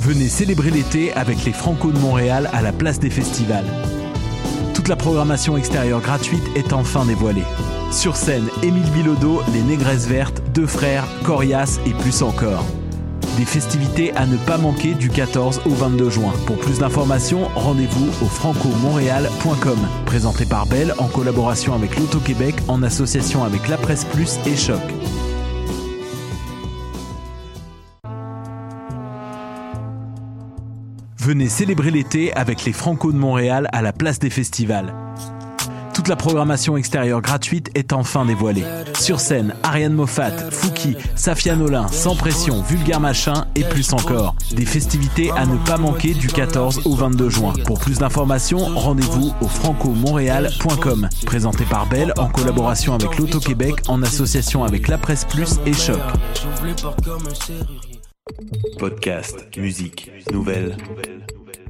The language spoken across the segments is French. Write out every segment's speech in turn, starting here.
Venez célébrer l'été avec les Franco de Montréal à la place des festivals. Toute la programmation extérieure gratuite est enfin dévoilée. Sur scène, Émile Bilodeau, Les Négresses Vertes, Deux Frères, Corias et plus encore. Des festivités à ne pas manquer du 14 au 22 juin. Pour plus d'informations, rendez-vous au francomontréal.com. Présenté par Belle en collaboration avec l'Auto-Québec en association avec La Presse Plus et Choc. Venez célébrer l'été avec les Franco de Montréal à la place des festivals. Toute la programmation extérieure gratuite est enfin dévoilée. Sur scène, Ariane Moffat, Fouki, Safia Nolin, Sans Pression, Vulgaire Machin et plus encore. Des festivités à ne pas manquer du 14 au 22 juin. Pour plus d'informations, rendez-vous au francomontréal.com. Présenté par Belle en collaboration avec l'Auto-Québec en association avec La Presse Plus et Choc. Podcast, musique, nouvelles.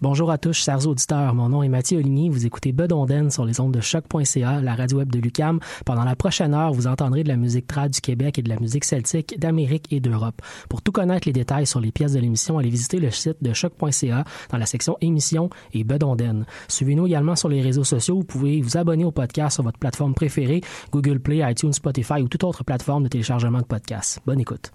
Bonjour à tous, chers auditeurs. Mon nom est Mathieu Oligny. Vous écoutez Bedonden sur les ondes de choc.ca, la radio web de Lucam. Pendant la prochaine heure, vous entendrez de la musique trad du Québec et de la musique celtique d'Amérique et d'Europe. Pour tout connaître les détails sur les pièces de l'émission, allez visiter le site de choc.ca dans la section émissions et Bedonden. Suivez-nous également sur les réseaux sociaux. Vous pouvez vous abonner au podcast sur votre plateforme préférée, Google Play, iTunes, Spotify ou toute autre plateforme de téléchargement de podcasts. Bonne écoute.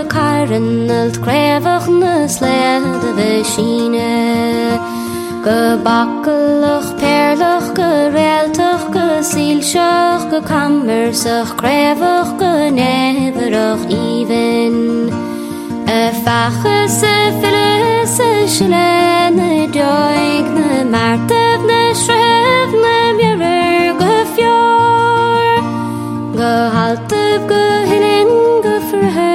de karen het krevigne slede de Chine. Gebakkelig, perlig, gereltig, gesielsig, gekammersig, krevig, geneverig, even. E fache se fille se schlene deugne, martevne, schrevne, mirror, gefjord. Gehaltef, gehillen, gefrehe.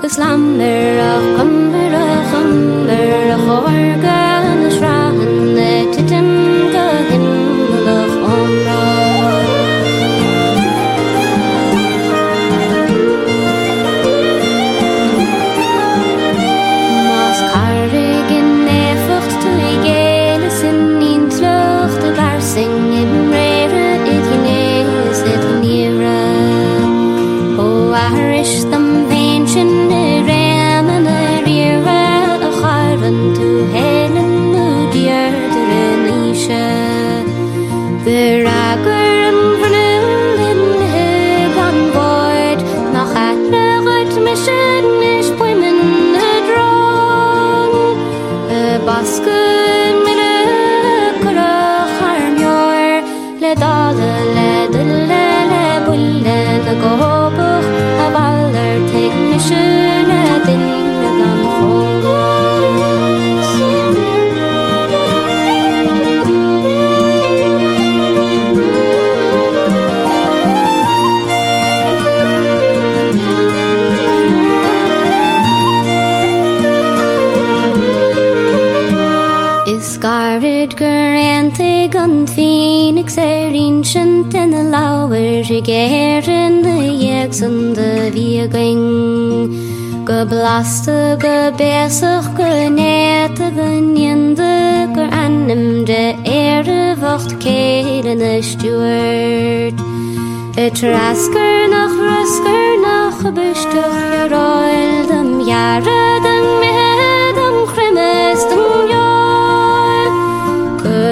Cos lammer a chammer a chammer a chowarga an a srahan e titim Harudgur ante gan Phoenix er ancient and the lauwer geren de jeg de viering. Ge blaste ge besig ge nette genende ge annem de ere wacht keden de stuart. Et rasker nach rasker nach bestuch je roil dem jaren dem me dem grimmest dem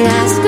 Yes.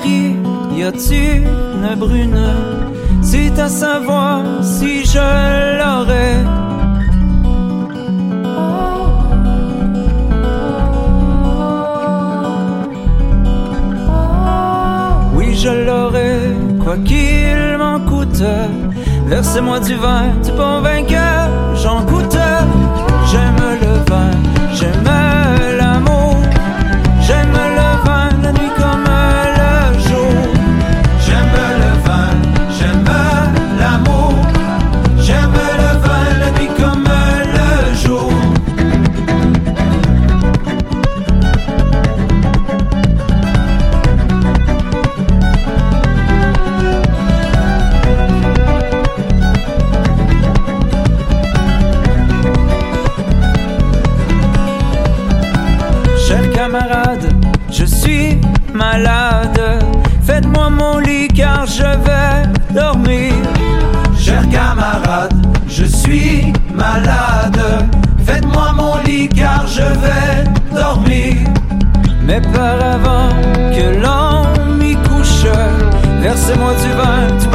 Paris, y a-t-il une brune? C'est à savoir si je l'aurais. Oui, je l'aurais, quoi qu'il m'en coûte. Versez-moi du vin, tu bon vainqueur, j'en coûte. C'est moi qui vente.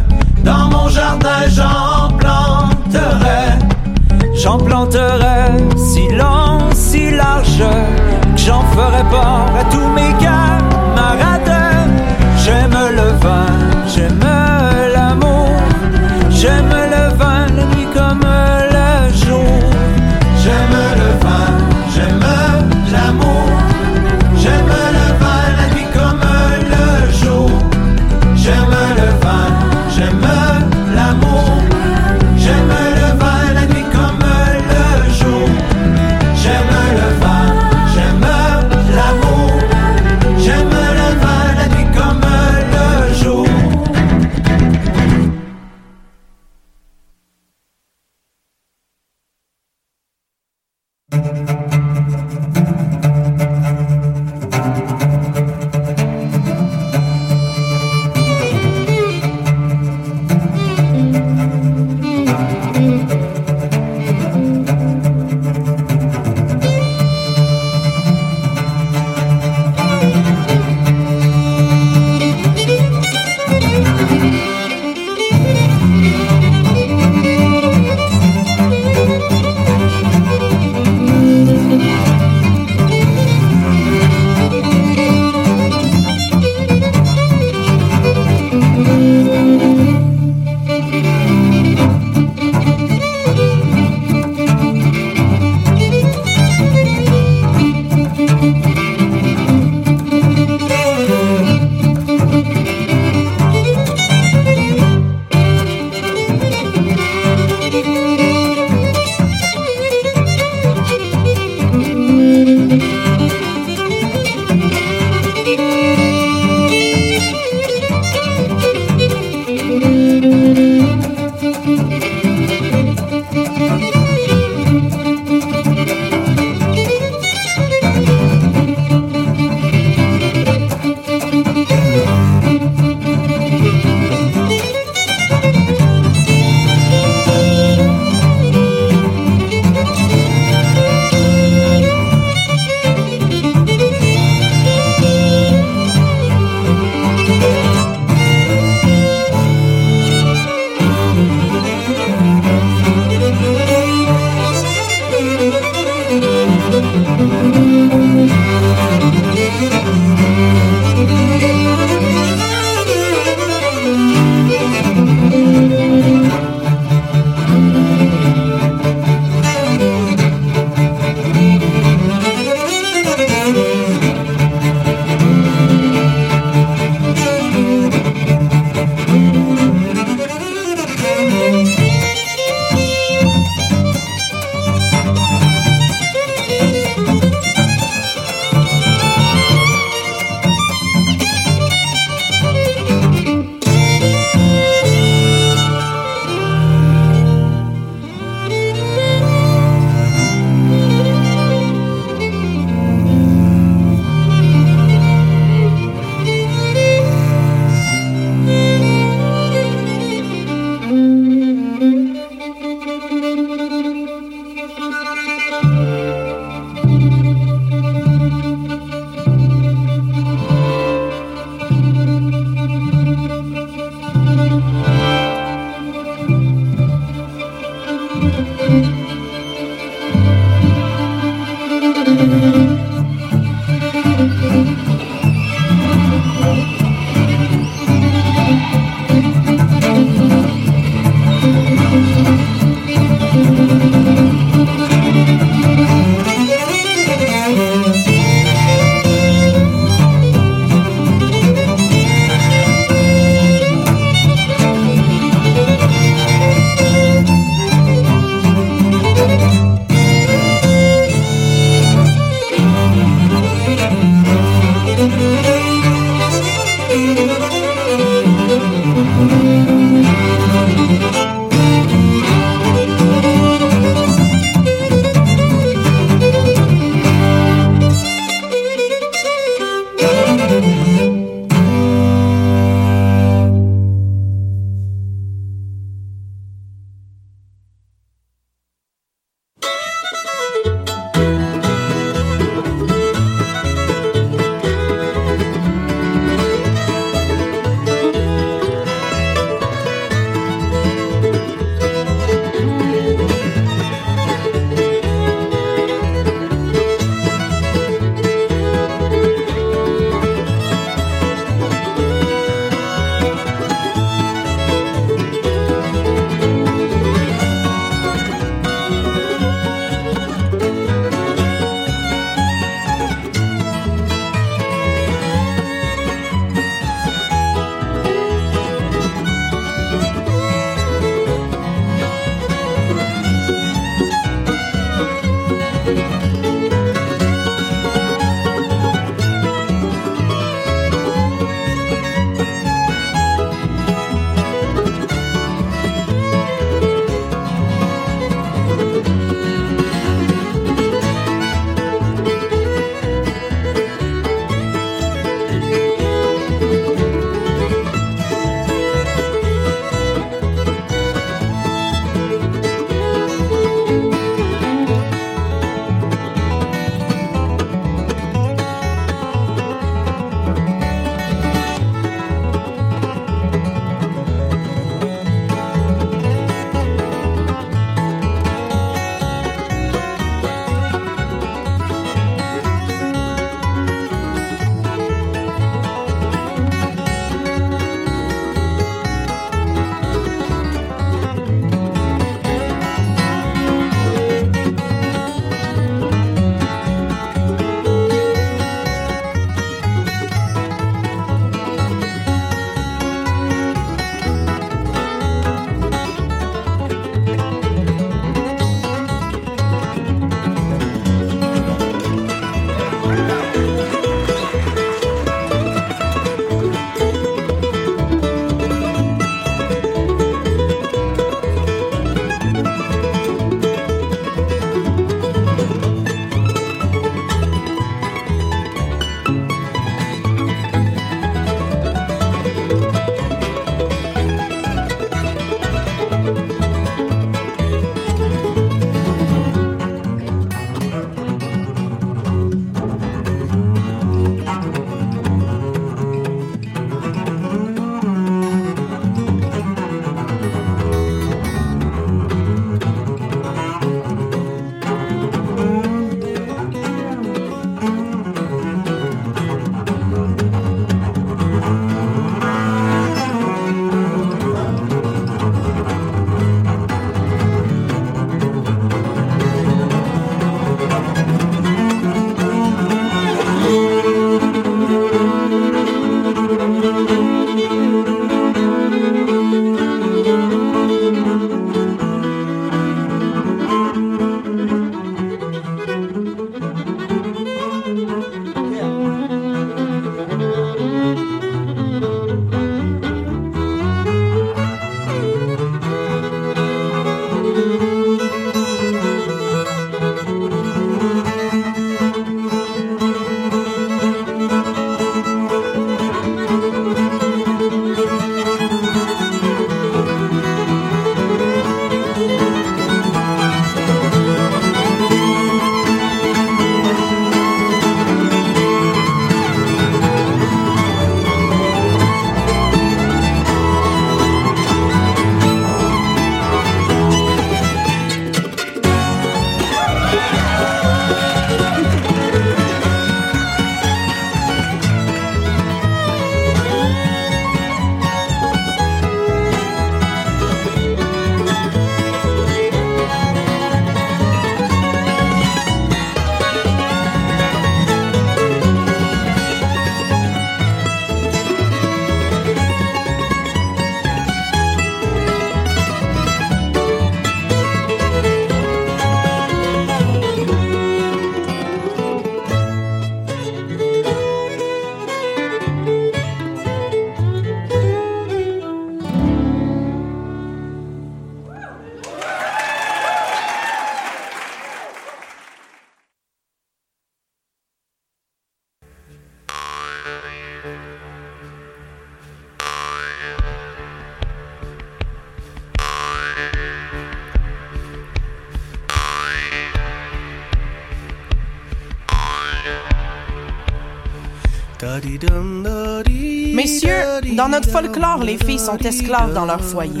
Les filles sont esclaves dans leur foyer.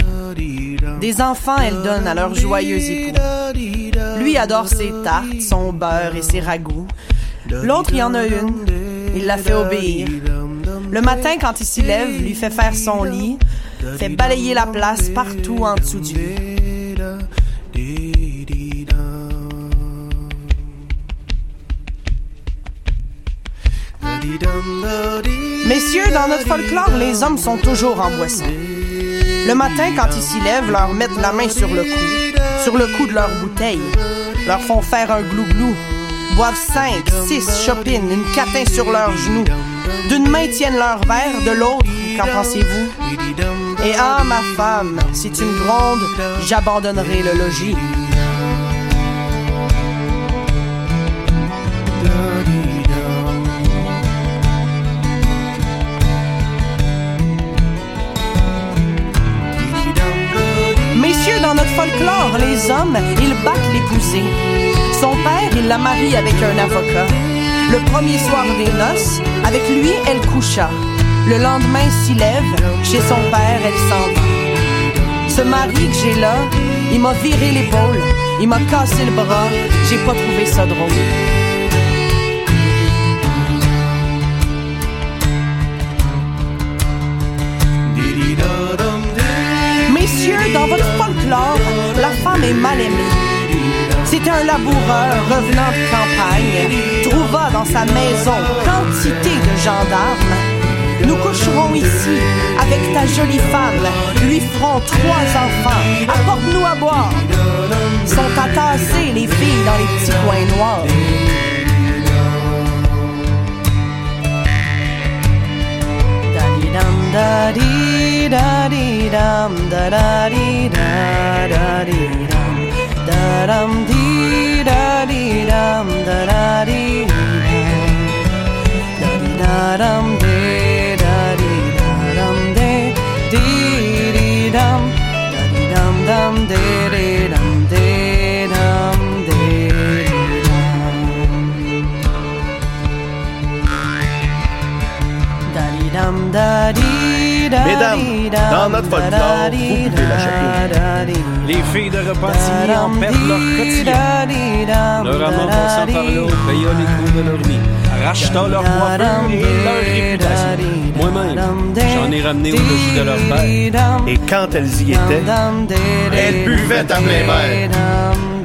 Des enfants, elles donnent à leurs joyeux époux. Lui adore ses tartes, son beurre et ses ragoûts. L'autre, il y en a une. Il la fait obéir. Le matin, quand il s'y lève, lui fait faire son lit, fait balayer la place partout en dessous du lit. Messieurs, dans notre folklore, les hommes sont toujours en boisson. Le matin, quand ils s'y lèvent, leur mettent la main sur le cou, sur le cou de leur bouteille. leur font faire un glouglou. Boivent cinq, six chopines, une catin sur leurs genoux. D'une main tiennent leur verre, de l'autre, qu'en pensez-vous? Et ah, ma femme, si tu me grondes, j'abandonnerai le logis. Les hommes, ils battent les poussées. Son père, il la marie avec un avocat. Le premier soir des noces, avec lui, elle coucha. Le lendemain s'y lève, chez son père, elle s'en va. Ce mari que j'ai là, il m'a viré l'épaule, il m'a cassé le bras, j'ai pas trouvé ça drôle. Messieurs, dans votre folklore, C'est un laboureur revenant de campagne, trouva dans sa maison quantité de gendarmes. Nous coucherons ici avec ta jolie femme, lui ferons trois enfants, apporte-nous à boire. Sont entassées les filles dans les petits coins noirs. 디라리람 다라리라라리람 다람 디라리람 다라리람 다리라람 데라리라람 데 디리람 다리람담 데리람 데람 데리람 다리람 다리 Mesdames, dans notre folklore, vous pouvez la chanter. Les filles de repentigny en perdent leur quotidien. Leur amant passant par là, payant les coups de leur vie, rachetant leur coiffure et leur réputation. Moi-même, j'en ai ramené au logis de leur père. Et quand elles y étaient, elles buvaient à plein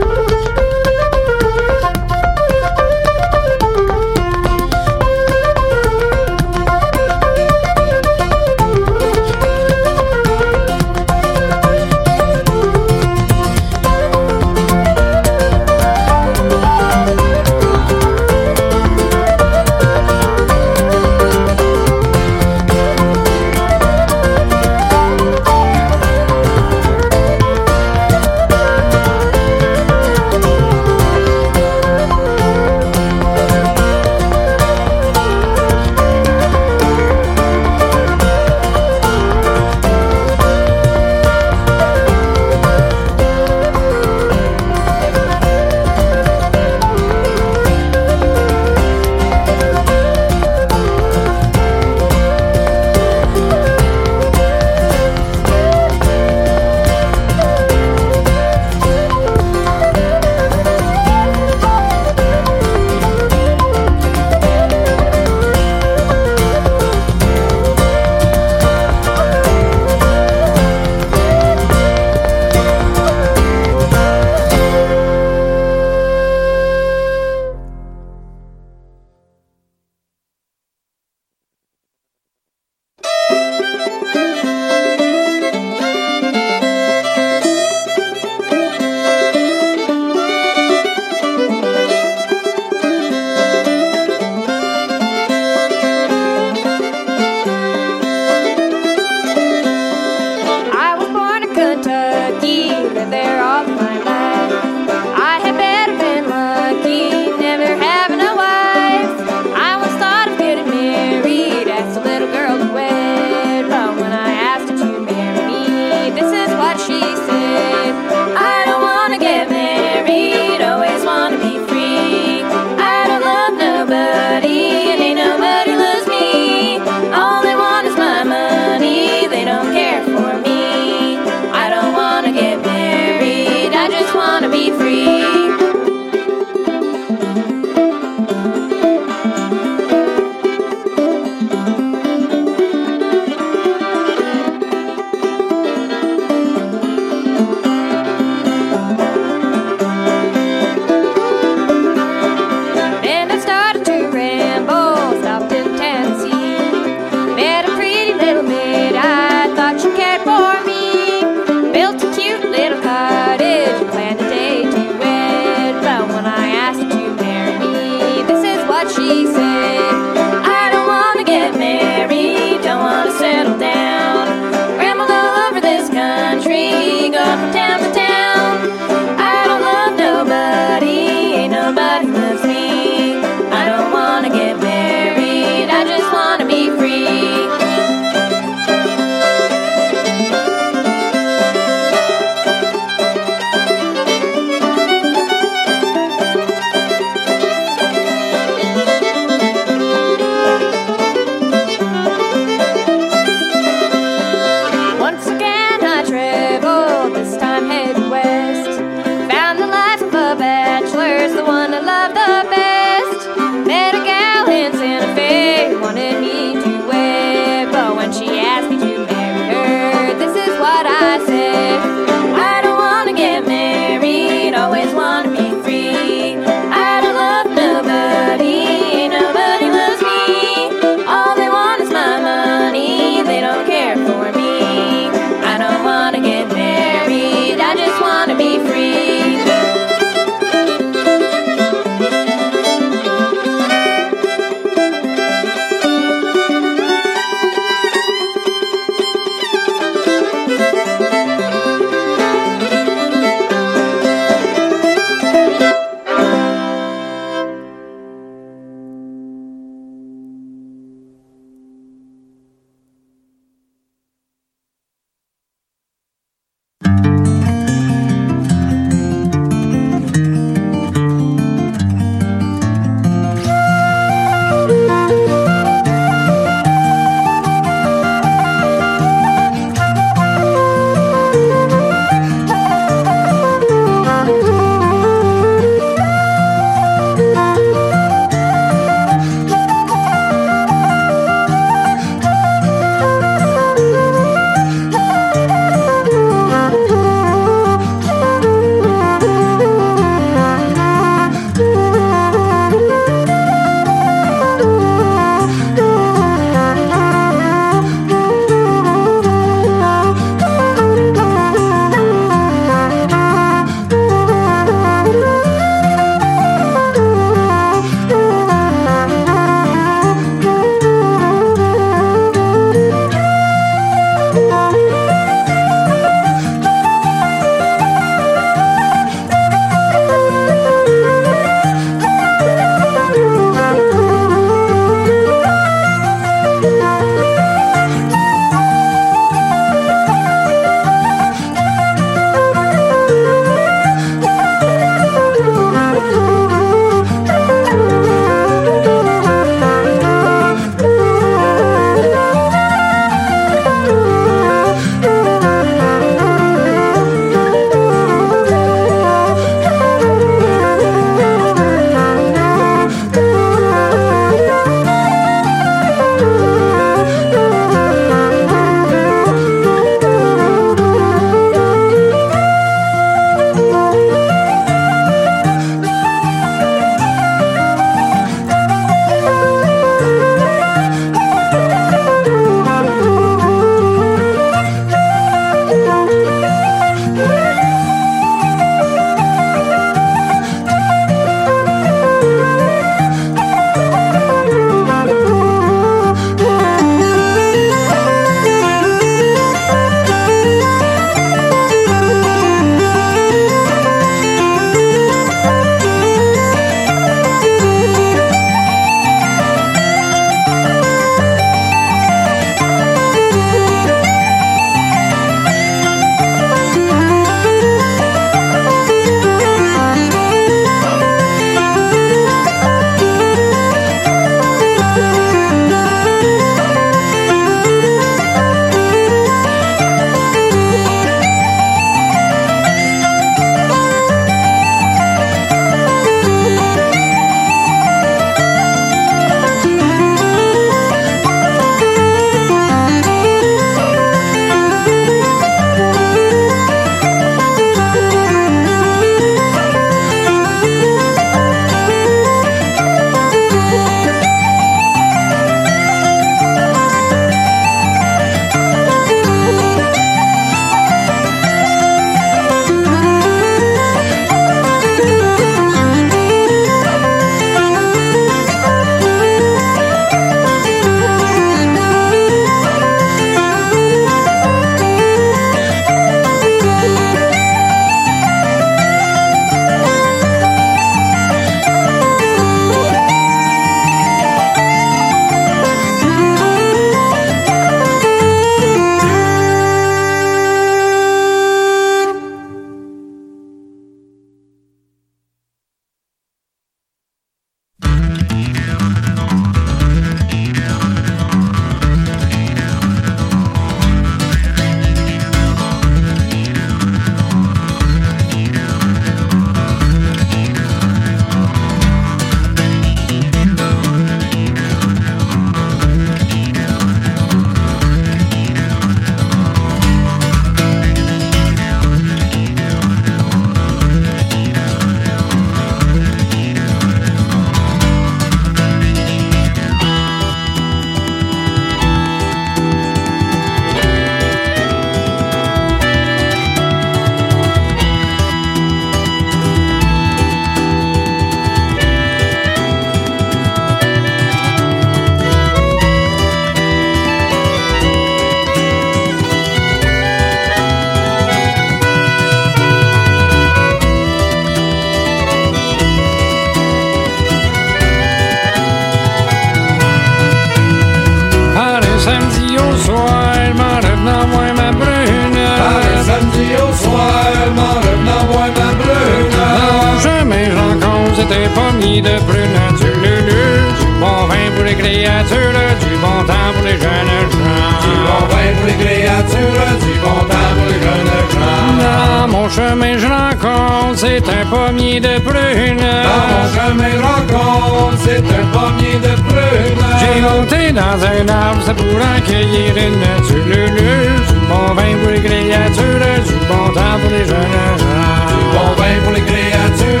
rencontre, c'est un pommier de prunes. Dans mon chemin, rencontre, c'est un pommier de prunes. J'ai monté dans un arbre, c'est pour en cueillir une, du lulu, du bon vin pour les créatures, du bon temps pour les jeunes gens. Du bon vin pour les créatures,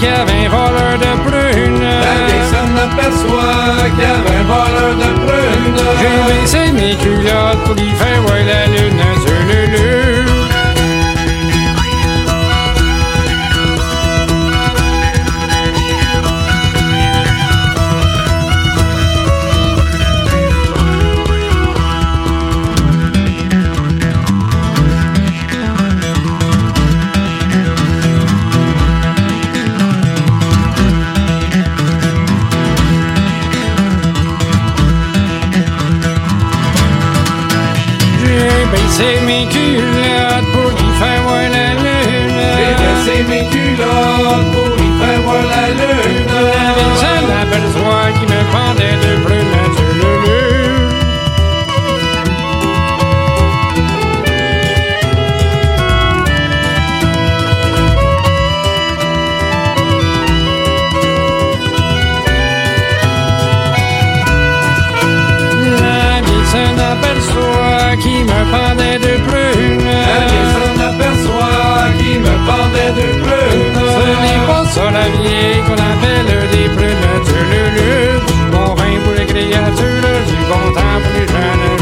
qu'il y avait un voleur de prunes. La vieille s'en aperçoit qu'il y avait un voleur de prunes. J'ai baissé mes culottes pour lui faire voir la lune laissé mes culottes pour y faire voir la lune. J'ai mes culottes pour y faire voir la lune. qui me pendait de plumes. Quelqu'un s'en aperçoit qui me pendait de plumes. Ce n'est pas la vieille qu'on appelle des plumes de lulu. Pour les créatures du bon temps plus jeune.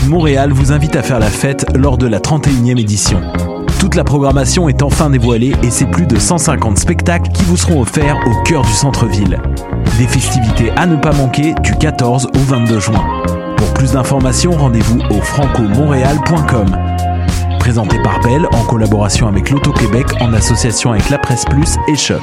De Montréal vous invite à faire la fête lors de la 31e édition. Toute la programmation est enfin dévoilée et c'est plus de 150 spectacles qui vous seront offerts au cœur du centre-ville. Des festivités à ne pas manquer du 14 au 22 juin. Pour plus d'informations, rendez-vous au francomontréal.com. Présenté par Bell en collaboration avec l'Auto-Québec en association avec La Presse Plus et Choc.